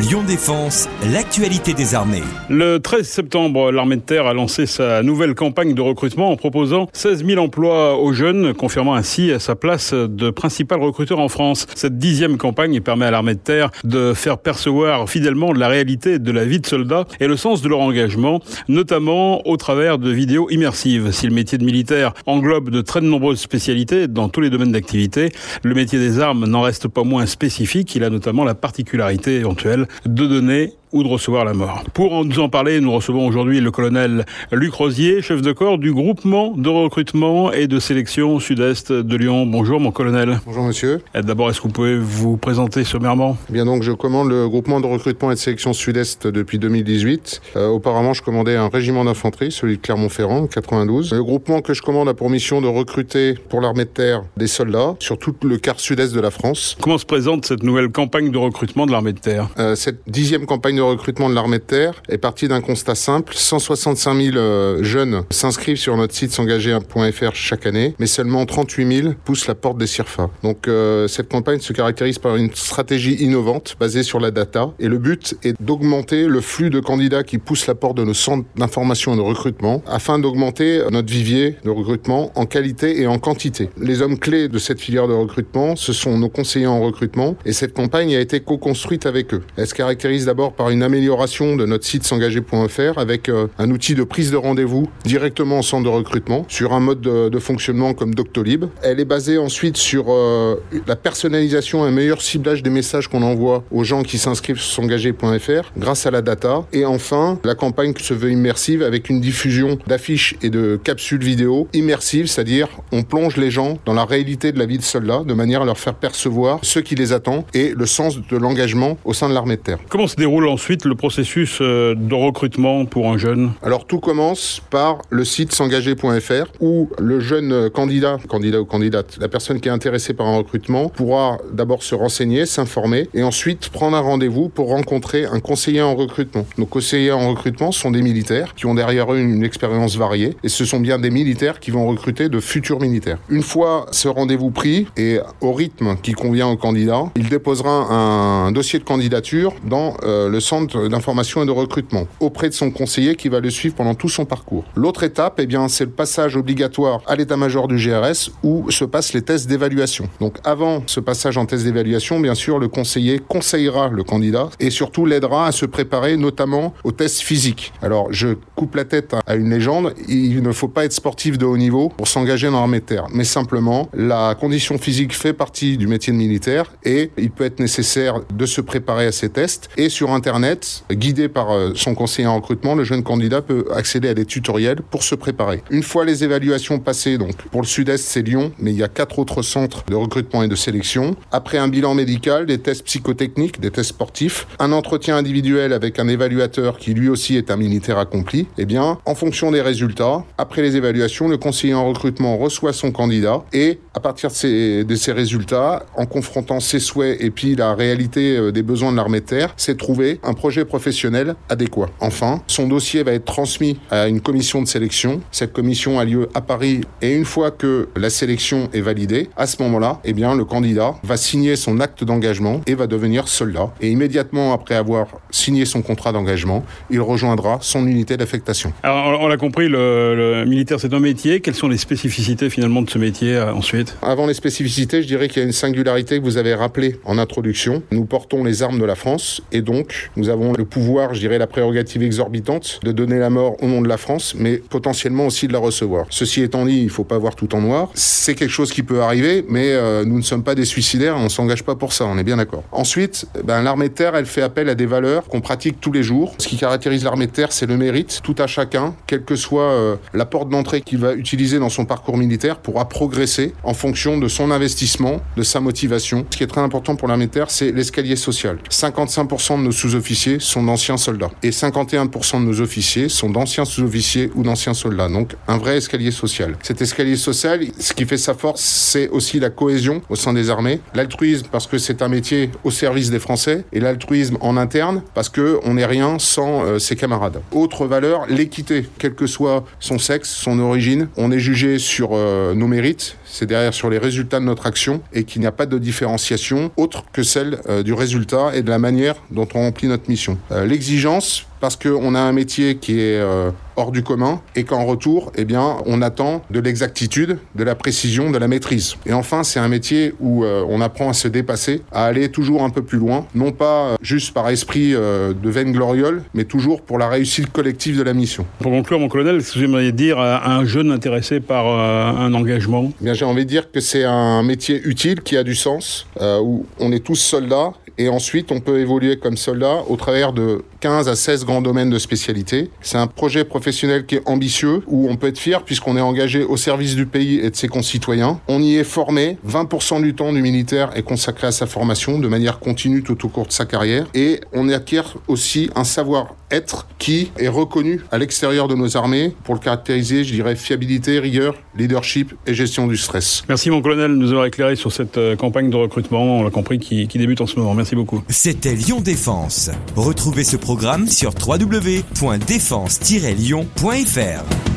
Lyon Défense, l'actualité des armées. Le 13 septembre, l'armée de terre a lancé sa nouvelle campagne de recrutement en proposant 16 000 emplois aux jeunes, confirmant ainsi sa place de principal recruteur en France. Cette dixième campagne permet à l'armée de terre de faire percevoir fidèlement la réalité de la vie de soldats et le sens de leur engagement, notamment au travers de vidéos immersives. Si le métier de militaire englobe de très nombreuses spécialités dans tous les domaines d'activité, le métier des armes n'en reste pas moins spécifique. Il a notamment la particularité éventuelle de donner ou de recevoir la mort. Pour nous en parler, nous recevons aujourd'hui le colonel Luc Rosier, chef de corps du groupement de recrutement et de sélection sud-est de Lyon. Bonjour mon colonel. Bonjour monsieur. D'abord, est-ce que vous pouvez vous présenter sommairement? Eh Bien donc, je commande le groupement de recrutement et de sélection sud-est depuis 2018. Euh, auparavant, je commandais un régiment d'infanterie, celui de Clermont-Ferrand, 92. Le groupement que je commande a pour mission de recruter pour l'armée de terre des soldats sur tout le quart sud-est de la France. Comment se présente cette nouvelle campagne de recrutement de l'armée de terre? Euh, Cette dixième campagne de recrutement de l'armée de terre est parti d'un constat simple. 165 000 euh, jeunes s'inscrivent sur notre site s'engager.fr chaque année, mais seulement 38 000 poussent la porte des CIRFA. Donc euh, cette campagne se caractérise par une stratégie innovante basée sur la data et le but est d'augmenter le flux de candidats qui poussent la porte de nos centres d'information et de recrutement afin d'augmenter notre vivier de recrutement en qualité et en quantité. Les hommes clés de cette filière de recrutement, ce sont nos conseillers en recrutement et cette campagne a été co-construite avec eux. Elle se caractérise d'abord par une amélioration de notre site s'engager.fr avec euh, un outil de prise de rendez-vous directement au centre de recrutement sur un mode de, fonctionnement comme Doctolib. Elle est basée ensuite sur euh, la personnalisation et un meilleur ciblage des messages qu'on envoie aux gens qui s'inscrivent sur s'engager.fr grâce à la data. Et enfin, la campagne se veut immersive avec une diffusion d'affiches et de capsules vidéo immersives, c'est-à-dire on plonge les gens dans la réalité de la vie de soldats de manière à leur faire percevoir ce qui les attend et le sens de l'engagement au sein de l'armée de terre. Comment se déroule ensuite le processus euh, de recrutement pour un jeune Alors tout commence par le site s'engager.fr où le jeune candidat, candidat ou candidate, la personne qui est intéressée par un recrutement pourra d'abord se renseigner, s'informer et ensuite prendre un rendez-vous pour rencontrer un conseiller en recrutement. Nos conseillers en recrutement sont des militaires qui ont derrière eux une expérience variée et ce sont bien des militaires qui vont recruter de futurs militaires. Une fois ce rendez-vous pris et au rythme qui convient au candidat, il déposera un dossier de candidature dans euh, le d'information et de recrutement auprès de son conseiller qui va le suivre pendant tout son parcours. L'autre étape, eh bien, c'est le passage obligatoire à l'état-major du GRS où se passent les tests d'évaluation. Donc avant ce passage en test d'évaluation, bien sûr, le conseiller conseillera le candidat et surtout l'aidera à se préparer notamment aux tests physiques. Alors je coupe la tête à une légende, il ne faut pas être sportif de haut niveau pour s'engager dans l'armée de terre, mais simplement la condition physique fait partie du métier de militaire et il peut être nécessaire de se préparer à ces tests et sur internet, guidé par euh, son conseiller en recrutement, le jeune candidat peut accéder à des tutoriels pour se préparer. Une fois les évaluations passées, donc pour le sud-est c'est Lyon, mais il y a quatre autres centres de recrutement et de sélection. Après un bilan médical, des tests psychotechniques, des tests sportifs, un entretien individuel avec un évaluateur qui lui aussi est un militaire accompli, eh bien, en fonction des résultats, après les évaluations, le conseiller en recrutement reçoit son candidat et à partir de ces, résultats, en confrontant ses souhaits et puis la réalité euh, des besoins de l'armée de terre, c'est trouver un projet professionnel adéquat. Enfin, son dossier va être transmis à une commission de sélection. Cette commission a lieu à Paris et une fois que la sélection est validée, à ce moment-là, eh bien, le candidat va signer son acte d'engagement et va devenir soldat. Et immédiatement après avoir signé son contrat d'engagement, il rejoindra son unité d'affectation. Alors, on l'a compris, le, le militaire, c'est un métier. Quelles sont les spécificités finalement de ce métier euh, Avant les spécificités, je dirais qu'il y a une singularité que vous avez rappelée en introduction. Nous portons les armes de la France et donc nous avons le pouvoir, je dirais la prérogative exorbitante de donner la mort au nom de la France, mais potentiellement aussi de la recevoir. Ceci étant dit, il faut pas voir tout en noir. C'est quelque chose qui peut arriver, mais euh, nous ne sommes pas des suicidaires, on s'engage pas pour ça, on est bien d'accord. Ensuite, ben, l'armée de terre, elle fait appel à des valeurs qu'on pratique tous les jours. Ce qui caractérise l'armée de terre, c'est le mérite, tout à chacun, quelle que soit euh, la porte d'entrée qu'il va utiliser dans son parcours militaire, pourra progresser fonction de son investissement, de sa motivation. Ce qui est très important pour l'armée terre, c'est l'escalier social. 55% de nos sous-officiers sont d'anciens soldats et 51% de nos officiers sont d'anciens sous-officiers ou d'anciens soldats. Donc un vrai escalier social. Cet escalier social, ce qui fait sa force, c'est aussi la cohésion au sein des armées, l'altruisme parce que c'est un métier au service des Français et l'altruisme en interne parce que on n'est rien sans euh, ses camarades. Autre valeur, l'équité, quel que soit son sexe, son origine, on est jugé sur euh, nos mérites. C'est derrière sur les résultats de notre action et qu'il n'y a pas de différenciation autre que celle euh, du résultat et de la manière dont on remplit notre mission. Euh, l'exigence, parce qu'on a un métier qui est euh, hors du commun et qu'en retour, eh bien, on attend de l'exactitude, de la précision, de la maîtrise. Et enfin, c'est un métier où euh, on apprend à se dépasser, à aller toujours un peu plus loin, non pas euh, juste par esprit de veine gloriole, mais toujours pour la réussite collective de la mission. Pour conclure, mon colonel, ce que vous aimeriez dire à un jeune intéressé par un engagement? Eh Bien, j'ai envie de dire que c'est un métier utile qui a du sens, où on est tous soldats et ensuite on peut évoluer comme soldat au travers de 15 à 16 grands domaines de spécialité. C'est un projet professionnel qui est ambitieux, où on peut être fier puisqu'on est engagé au service du pays et de ses concitoyens. On y est formé, 20% du temps du militaire est consacré à sa formation de manière continue tout au cours de sa carrière, et on acquiert aussi un savoir-être qui est reconnu à l'extérieur de nos armées pour le caractériser, je dirais, fiabilité, rigueur, leadership et gestion du stress. Merci mon colonel de nous avoir éclairé sur cette euh, campagne de recrutement, on l'a compris, qui, qui débute en ce moment. Merci beaucoup. C'était Lyon Défense. Retrouvez ce programme sur www.défense-lyon.fr.